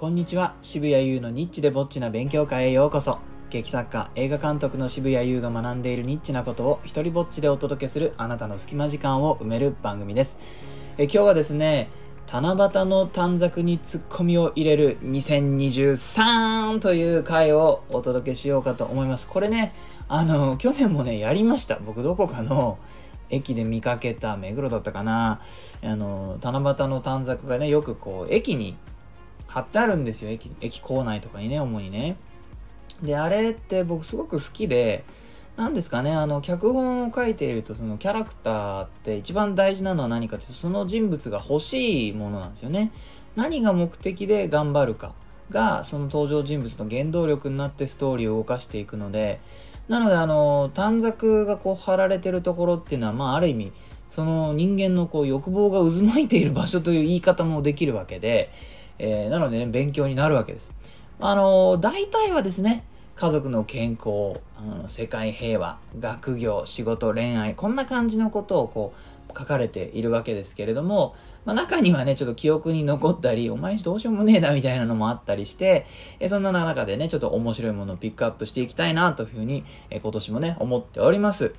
こんにちは。渋谷優のニッチでぼっちな勉強会へようこそ。劇作家映画監督の渋谷優が学んでいるニッチなことを一人ぼっちでお届けするあなたの隙間時間を埋める番組です。え今日はですね七夕の短冊にツッコミを入れる2023という回をお届けしようかと思います。これねあの去年もねやりました。僕どこかの駅で見かけた目黒だったかな。あの七夕の短冊がねよくこう駅に貼ってあるんですよ。駅駅構内とかにね主にね。であれって僕すごく好きで何ですかねあの脚本を書いているとそのキャラクターって一番大事なのは何かってその人物が欲しいものなんですよね。何が目的で頑張るかがその登場人物の原動力になってストーリーを動かしていくのでなのであの短冊がこう貼られてるところっていうのはまあある意味その人間のこう欲望が渦巻いている場所という言い方もできるわけでえー、なのでね、勉強になるわけです。あのー、大体はですね、家族の健康、うん、世界平和、学業、仕事、恋愛、こんな感じのことをこう書かれているわけですけれども、まあ、中にはね、ちょっと記憶に残ったり、お前どうしようもねえなみたいなのもあったりして、えそんな中でね、ちょっと面白いものをピックアップしていきたいなというふうに、え今年もね、思っております。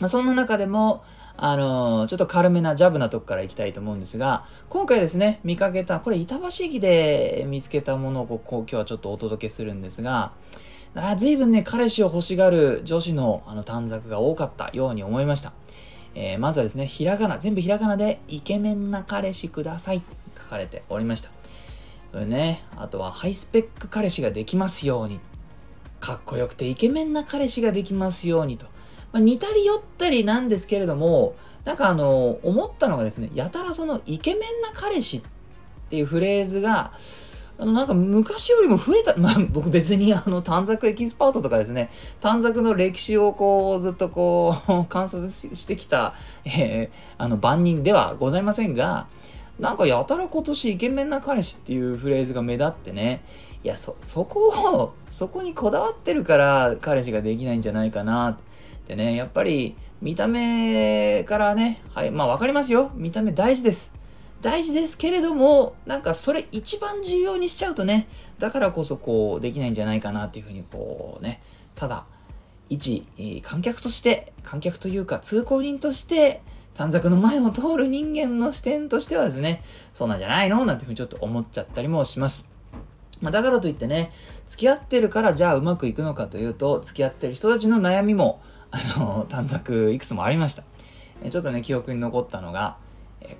まあ、そんな中でも、あのー、ちょっと軽めなジャブなとこからいきたいと思うんですが、今回ですね、見かけた、これ板橋駅で見つけたものをこう今日はちょっとお届けするんですが、あ随分ね、彼氏を欲しがる女子のあの短冊が多かったように思いました。えー、まずはですね、ひらがな、全部ひらがなで、イケメンな彼氏くださいって書かれておりました。それね、あとはハイスペック彼氏ができますように。かっこよくてイケメンな彼氏ができますようにと。まあ、似たり寄ったりなんですけれども、なんかあの、思ったのがですね、やたらそのイケメンな彼氏っていうフレーズが、あの、なんか昔よりも増えた、まあ僕別にあの短冊エキスパートとかですね、短冊の歴史をこうずっとこう 観察してきた、えー、あの万人ではございませんが、なんかやたら今年イケメンな彼氏っていうフレーズが目立ってね、いや、そ、そこを、そこにこだわってるから彼氏ができないんじゃないかな。でね、やっぱり見た目からね、はい、まあわかりますよ。見た目大事です。大事ですけれども、なんかそれ一番重要にしちゃうとね、だからこそこうできないんじゃないかなっていうふうにこうね、ただ、一観客として、観客というか通行人として、短冊の前を通る人間の視点としてはですね、そうなんじゃないの？なんていうふうにちょっと思っちゃったりもします。まあ、だからといってね、付き合ってるからじゃあうまくいくのかというと、付き合ってる人たちの悩みもあの、短冊いくつもありました。ちょっとね、記憶に残ったのが、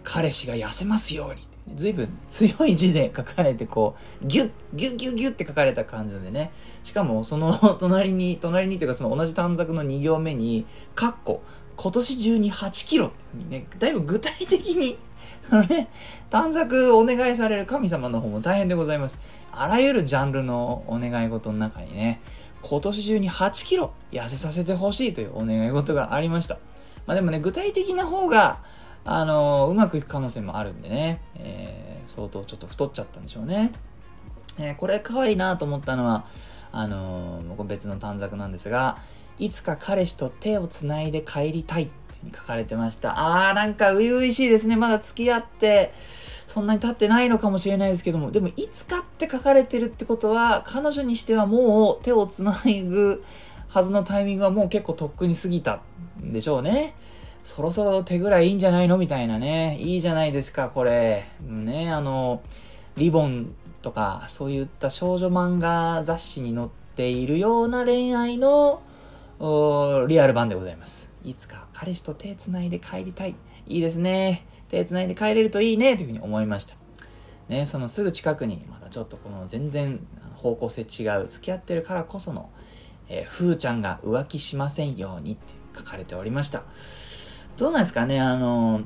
彼氏が痩せますように。随分強い字で書かれて、こう、ギュッ、ギュッギュッギュッって書かれた感じでね。しかも、その 隣に、隣にというか、その同じ短冊の2行目に、カッコ、今年中に8キロってね、だいぶ具体的に、あのね、短冊お願いされる神様の方も大変でございます。あらゆるジャンルのお願い事の中にね、今年中に8キロ痩せさせてほしいというお願い事がありました。まあでもね、具体的な方が、あのー、うまくいく可能性もあるんでね、えー、相当ちょっと太っちゃったんでしょうね。えー、これ可愛いなと思ったのは、あのー、別の短冊なんですが、いつか彼氏と手をつないで帰りたいって書かれてました。あー、なんか初々しいですね。まだ付き合って、そんなに経ってないのかもしれないですけども、でも、いつかって書かれてるってことは、彼女にしてはもう手をつないぐはずのタイミングはもう結構とっくに過ぎたんでしょうね。そろそろ手ぐらいいいんじゃないの？みたいなね。いいじゃないですか、これ。ね、あの、リボンとか、そういった少女漫画雑誌に載っているような恋愛のリアル版でございます。いつか彼氏と手つないで帰りたい。いいですね。手つないで帰れるといいねというふうに思いました。ね、そのすぐ近くにまだちょっとこの全然方向性違う付き合ってるからこその、えー、ふーちゃんが浮気しませんようにって書かれておりました。どうなんですかねあの、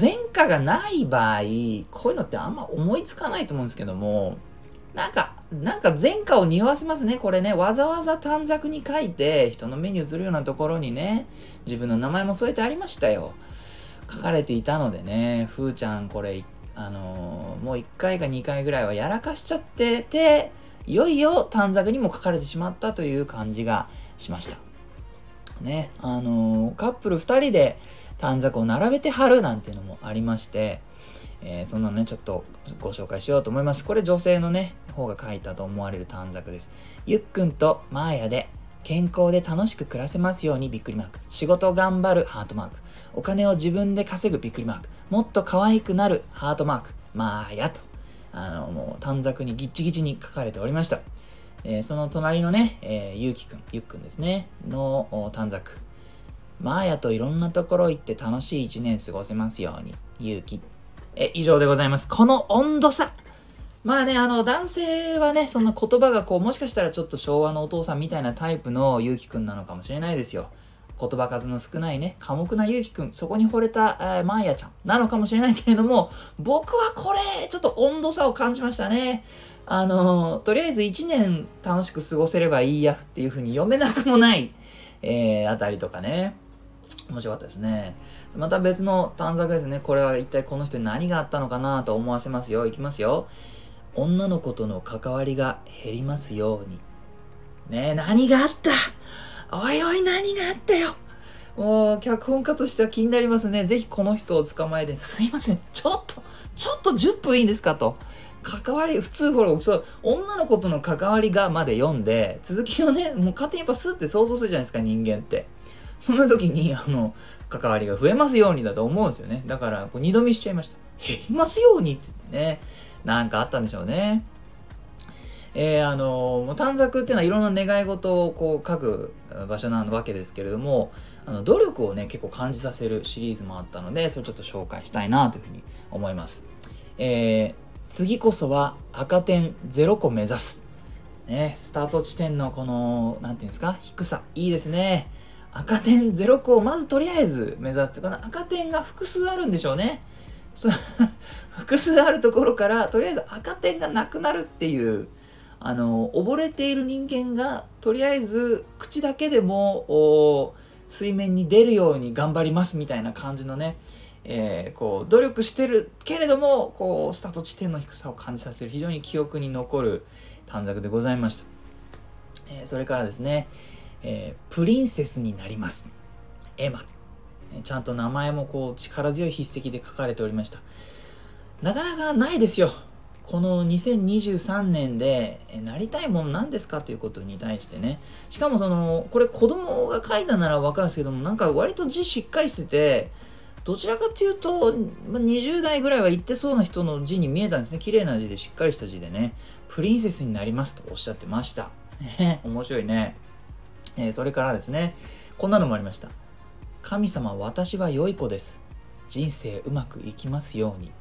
前科がない場合、こういうのってあんま思いつかないと思うんですけども、なんか、なんか前科を匂わせますね。これね、わざわざ短冊に書いて、人の目に映るようなところにね、自分の名前も添えてありましたよ。書かれていたのでね、ふーちゃんこれ、あのー、もう1回か2回ぐらいはやらかしちゃってて、いよいよ短冊にも書かれてしまったという感じがしました。ね、あのー、カップル2人で短冊を並べて貼るなんていうのもありまして、えー、そんなのね、ちょっとご紹介しようと思います。これ女性のね、方が書いたと思われる短冊です。ゆっくんとマーヤで健康で楽しく暮らせますようにびっくりマーク。仕事頑張るハートマーク。お金を自分で稼ぐびっくりマーク。もっと可愛くなるハートマーク。マーヤと。あの、もう短冊にギッチギチに書かれておりました。えー、その隣のね、えー、ゆうきくん、ゆっくんですね、の短冊。マーヤといろんなところ行って楽しい一年過ごせますように。ゆうき。え、以上でございます。この温度差まあね、あの、男性はね、そんな言葉がこう、もしかしたらちょっと昭和のお父さんみたいなタイプのゆうきくんなのかもしれないですよ。言葉数の少ないね、寡黙なゆうきくん、そこに惚れた、えー、マーヤちゃんなのかもしれないけれども、僕はこれ、ちょっと温度差を感じましたね。あの、とりあえず1年楽しく過ごせればいいやっていう風に読めなくもない、えー、あたりとかね。面白かったですね。また別の短冊ですね。これは一体この人に何があったのかなと思わせますよ。いきますよ。女の子との関わりが減りますように。ねえ、何があった？おいおい何があったよ？もう、脚本家としては気になりますね。ぜひこの人を捕まえて、すいません、ちょっと、ちょっと10分いいんですかと。関わり、普通ほら、そう、女の子との関わりがまで読んで、続きをね、もう勝手にやっぱスーって想像するじゃないですか、人間って。そんな時に、あの、関わりが増えますようにだと思うんですよね。だから、こう二度見しちゃいました。減りますようにってね。なんかあったんでしょうね。えー、あの短冊っていうのはいろんな願い事をこう書く場所なわけですけれどもあの努力をね結構感じさせるシリーズもあったのでそれちょっと紹介したいなというふうに思います、えー、次こそは赤点0個目指すねスタート地点のこの何て言うんですか低さいいですね赤点0個をまずとりあえず目指すってこの赤点が複数あるんでしょうね。そ 複数あるところからとりあえず赤点がなくなるっていうあの溺れている人間がとりあえず口だけでも水面に出るように頑張りますみたいな感じのね、えー、こう努力してるけれどもこうスタート地点の低さを感じさせる。非常に記憶に残る短冊でございました、えー、それからですね、えー、プリンセスになります。エマ。ちゃんと名前もこう力強い筆跡で書かれておりました。なかなかないですよ。この2023年でなりたいもの何ですかということに対してね。しかもそのこれ子供が書いたなら分かるんですけどもなんか割と字しっかりしててどちらかっていうと20代ぐらいは言ってそうな人の字に見えたんですね。綺麗な字でしっかりした字でね。プリンセスになりますとおっしゃってました。面白いね、えー、それからですねこんなのもありました。神様私は良い子です。人生うまくいきますように。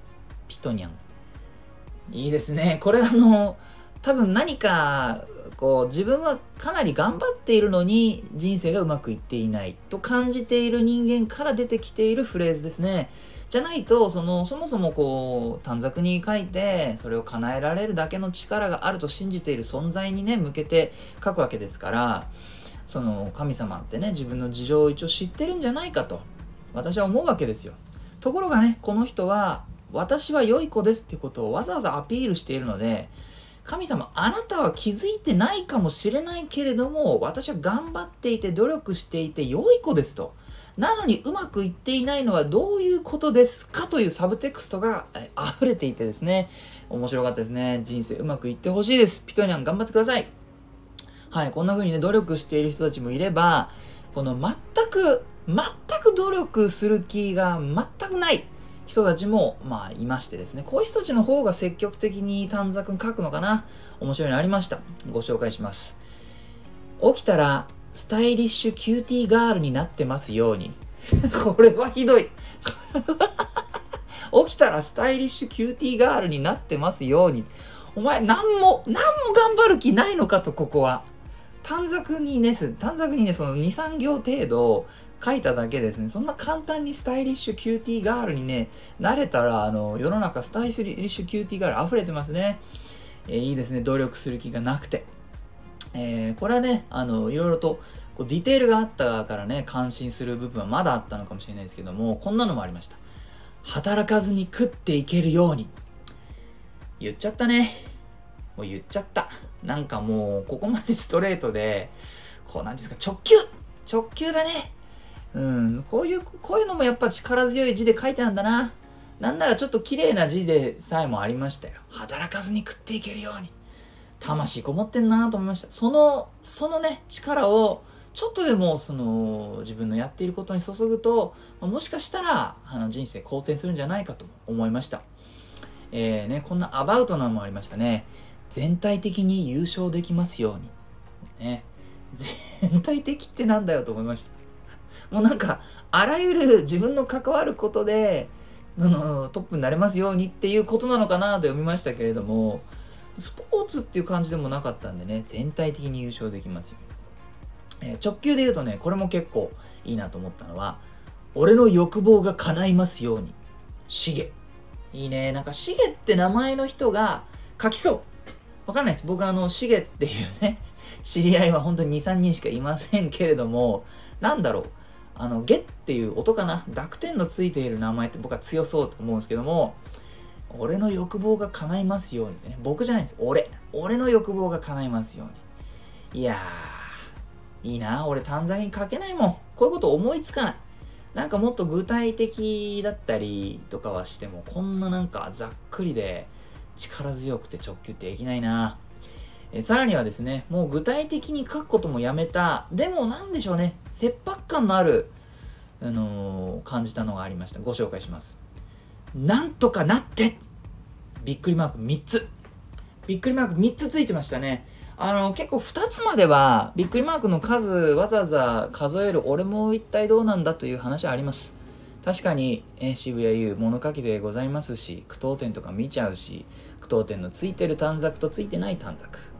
ピトニャン。いいですね。これあの、多分何か、こう、自分はかなり頑張っているのに人生がうまくいっていない。と感じている人間から出てきているフレーズですね。じゃないと、その、そもそもこう、短冊に書いて、それを叶えられるだけの力があると信じている存在にね、向けて書くわけですから、その、神様ってね、自分の事情を一応知ってるんじゃないかと、私は思うわけですよ。ところがね、この人は、私は良い子ですってことをわざわざアピールしているので、神様、あなたは気づいてないかもしれないけれども、私は頑張っていて努力していて良い子ですと。なのにうまくいっていないのはどういうことですかというサブテクストが溢れていてですね、面白かったですね。人生うまくいってほしいです。ピトニャン頑張ってください。はい、こんな風にね、努力している人たちもいれば、この全く、全く努力する気が全くない。人たちも、まあ、いましてですね、こういう人たちの方が積極的に短冊書くのかな面白いのありました。ご紹介します。起きたら、スタイリッシュキューティーガールになってますように。これはひどい。起きたらスタイリッシュキューティーガールになってますように。お前、何も、何も頑張る気ないのかと、ここは。短冊にね、短冊にね、その2、3行程度、書いただけですね、そんな簡単にスタイリッシュキューティーガールにね、なれたら、あの、世の中スタイリッシュキューティーガール溢れてますね。えー、いいですね、努力する気がなくて。えー、これはね、あの、いろいろと、こうディテールがあったからね、感心する部分はまだあったのかもしれないですけども、こんなのもありました。働かずに食っていけるように。言っちゃったね。もう言っちゃった。なんかもう、ここまでストレートで、こう、なんですか、直球直球だね。うん、こういう、こういうのもやっぱ力強い字で書いてあるんだな。なんならちょっと綺麗な字でさえもありましたよ。働かずに食っていけるように。魂こもってんなと思いました。その、そのね、力を、ちょっとでも、その、自分のやっていることに注ぐと、もしかしたら、あの、人生好転するんじゃないかと思いました。えー、ね、こんなアバウトなのもありましたね。全体的に優勝できますように。ね。全体的ってなんだよと思いました。もうなんか、あらゆる自分の関わることで、そのトップになれますようにっていうことなのかなと読みましたけれども、スポーツっていう感じでもなかったんでね、全体的に優勝できますよ。えー、直球で言うとね、これも結構いいなと思ったのは、俺の欲望が叶いますように。しげ。いいね。なんか、しげって名前の人が書きそう。わかんないです。僕あの、しげっていうね、知り合いは本当に2、3人しかいませんけれども、なんだろう。あの、ゲっていう音かな？濁点のついている名前って僕は強そうと思うんですけども、俺の欲望が叶いますようにね。僕じゃないです。俺。俺の欲望が叶いますように。いやー、いいな。俺短冊に書けないもん。こういうこと思いつかない。なんかもっと具体的だったりとかはしても、こんななんかざっくりで力強くて直球ってできないな。えさらにはですね、もう具体的に書くこともやめた。でもなんでしょうね、切迫感のある、あのー、感じたのがありました。ご紹介します。なんとかなってびっくりマーク3つ。びっくりマーク3つついてましたね。あの、結構2つまでは、びっくりマークの数わざわざ数える俺も一体どうなんだという話はあります。確かに、え渋谷優物書きでございますし、句読点とか見ちゃうし、句読点のついてる短冊とついてない短冊。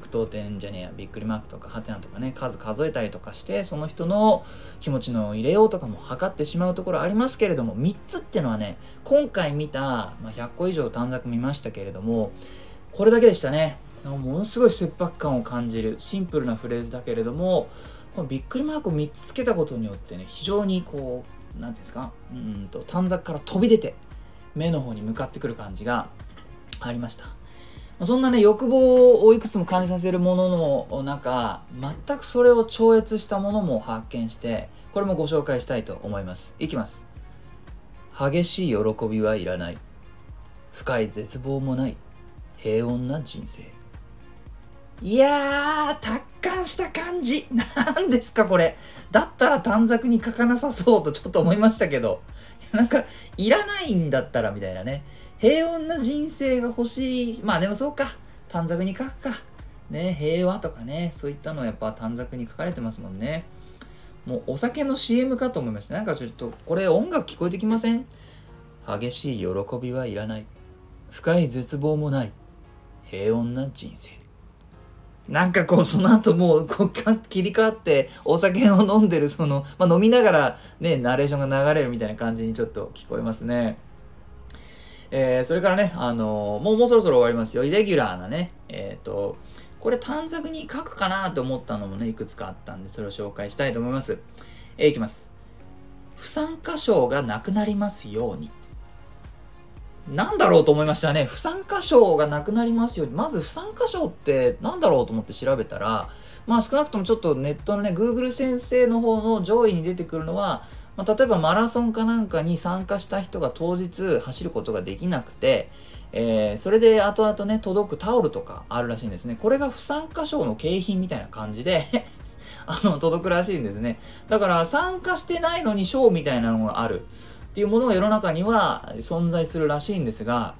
句読点じゃねえやびっくりマークとかハテナとかね数数えたりとかしてその人の気持ちの入れようとかも測ってしまうところありますけれども3つっていうのはね今回見た、まあ、100個以上短冊見ましたけれどもこれだけでしたねものすごい切迫感を感じるシンプルなフレーズだけれどもこのびっくりマークを3つつけたことによってね非常にこう何ですか？うんと短冊から飛び出て目の方に向かってくる感じがありましたそんなね、欲望をいくつも感じさせるものの中、全くそれを超越したものも発見して、これもご紹介したいと思います。いきます。激しい喜びはいらない。深い絶望もない。平穏な人生。いやー、達観した感じ。何ですか、これ。だったら短冊に書かなさそうとちょっと思いましたけど。なんか、いらないんだったらみたいなね。平穏な人生が欲しい。まあでもそうか。短冊に書くか。ね、平和とかね、そういったのはやっぱ短冊に書かれてますもんね。もうお酒の CM かと思いました。なんかちょっと、これ音楽聞こえてきません？激しい喜びはいらない。深い絶望もない。平穏な人生。なんかこう、その後もう、こう、切り替わって、お酒を飲んでる、その、まあ、飲みながら、ね、ナレーションが流れるみたいな感じにちょっと聞こえますね。えー、それからね、あのー、もうもうそろそろ終わりますよ。イレギュラーなね、えっ、ー、と、これ短冊に書くかなと思ったのもね、いくつかあったんで、それを紹介したいと思います。えー、いきます。不参加賞がなくなりますように。なんだろうと思いましたね。不参加賞がなくなりますように。まず不参加賞ってなんだろうと思って調べたら、まあ少なくともちょっとネットのね、Google 先生の方の上位に出てくるのは、まあ、例えばマラソンかなんかに参加した人が当日走ることができなくて、えー、それで後々ね、届くタオルとかあるらしいんですね。これが不参加賞の景品みたいな感じで あの、届くらしいんですね。だから参加してないのに賞みたいなのがあるっていうものが世の中には存在するらしいんですが、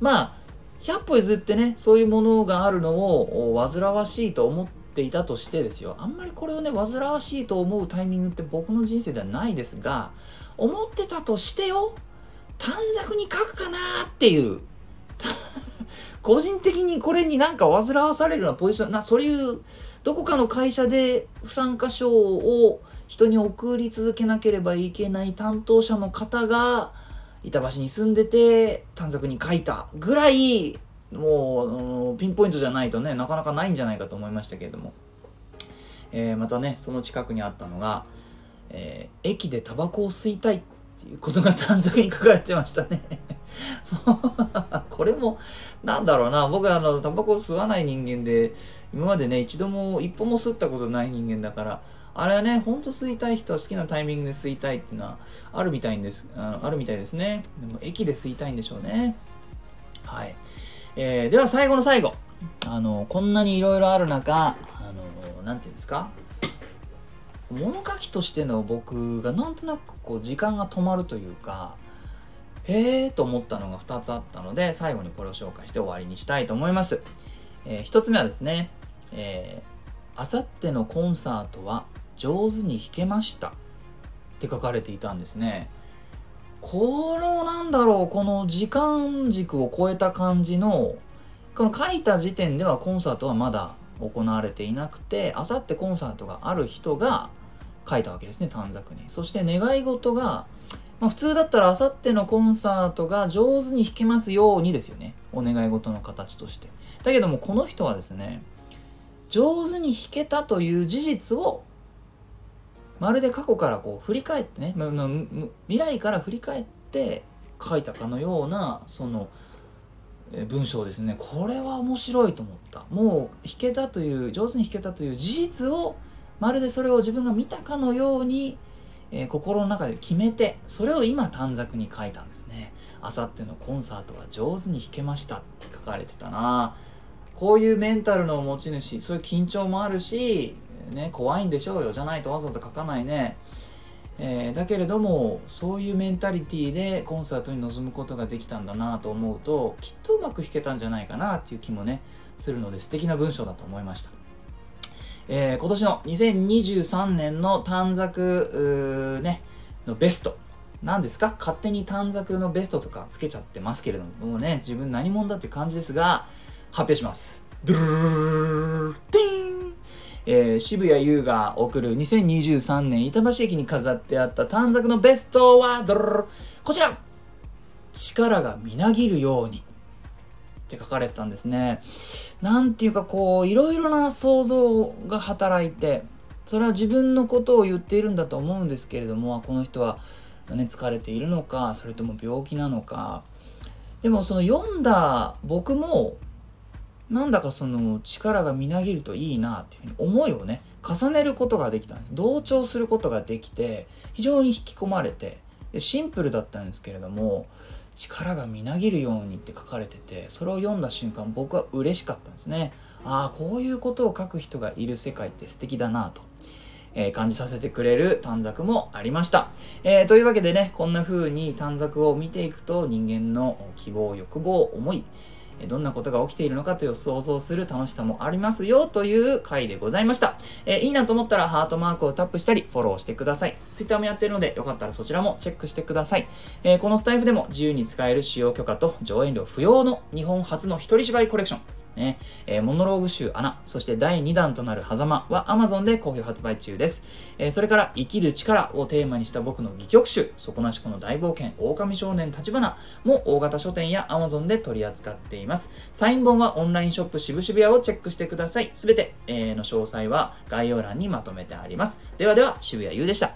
まあ、100歩譲ってね、そういうものがあるのを煩わしいと思っていたとしてですよ。あんまりこれをね煩わしいと思うタイミングって僕の人生ではないですが思ってたとしてよ短冊に書くかなーっていう 個人的にこれになんか煩わされるようなポジションなそういうどこかの会社で不参加賞を人に送り続けなければいけない担当者の方が板橋に住んでて短冊に書いたぐらいもうピンポイントじゃないとねなかなかないんじゃないかと思いましたけれども、えー、またねその近くにあったのが、えー、駅でタバコを吸いたいっていうことが短冊に書かれてましたね。これもなんだろうな僕はあのタバコを吸わない人間で今までね一度も一歩も吸ったことない人間だからあれはね、ほんと吸いたい人は好きなタイミングで吸いたいっていうのはあるみたいんです、あのあるみたいですね。でも駅で吸いたいんでしょうね。はい。えー、では最後の最後。あの、こんなにいろいろある中、あの、なんていうんですか？物書きとしての僕がなんとなくこう時間が止まるというか、へえーと思ったのが2つあったので、最後にこれを紹介して終わりにしたいと思います。えー、1つ目はですね、えー、あさってのコンサートは上手に弾けましたって書かれていたんですね。このなんだろう、この時間軸を超えた感じの、この書いた時点ではコンサートはまだ行われていなくて、あさってコンサートがある人が書いたわけですね、短冊に。そして願い事が、まあ、普通だったらあさってのコンサートが上手に弾けますようにですよね。お願い事の形として。だけどもこの人はですね、上手に弾けたという事実をまるで過去からこう振り返ってね未来から振り返って書いたかのようなその文章ですね。これは面白いと思った。もう弾けたという上手に弾けたという事実をまるでそれを自分が見たかのように、えー、心の中で決めてそれを今短冊に書いたんですね。あさってのコンサートは上手に弾けました。って書かれてたな。こういうメンタルの持ち主そういう緊張もあるしね、怖いんでしょうよ。じゃないとわざわざ書かないね。えー、だけれども、そういうメンタリティーでコンサートに臨むことができたんだなと思うと、きっとうまく弾けたんじゃないかなっていう気もね、するので素敵な文章だと思いました。えー、今年の2023年の短冊、ね、のベスト。何ですか？勝手に短冊のベストとかつけちゃってますけれども、もうね、自分何者だって感じですが、発表します。ドゥルルルティーンえー、渋谷優が送る2023年板橋駅に飾ってあった短冊のベストはこちら。力がみなぎるように。って書かれてたんですね。なんていうかこういろいろな想像が働いてそれは自分のことを言っているんだと思うんですけれどもこの人は、ね、疲れているのかそれとも病気なのか。でもその読んだ僕もなんだかその力がみなぎるといいなっていうふうに思いをね重ねることができたんです同調することができて非常に引き込まれてシンプルだったんですけれども力がみなぎるようにって書かれててそれを読んだ瞬間僕は嬉しかったんですねああこういうことを書く人がいる世界って素敵だなとえー、感じさせてくれる短冊もありました。えー、というわけでね、こんな風に短冊を見ていくと人間の希望、欲望、思い、どんなことが起きているのかという想像する楽しさもありますよという回でございました。えー、いいなと思ったらハートマークをタップしたりフォローしてください。Twitter もやってるのでよかったらそちらもチェックしてください。えー、このスタイフでも自由に使える使用許可と上演料不要の日本初の一人芝居コレクション。ねえー、モノローグ集穴、そして第2弾となる狭間は Amazon で好評発売中です。えー、それから生きる力をテーマにした僕の戯曲集、底なしこの大冒険、狼少年立花も大型書店や Amazon で取り扱っています。サイン本はオンラインショップ渋々屋をチェックしてください。すべて、えー、の詳細は概要欄にまとめてあります。ではでは、渋谷優でした。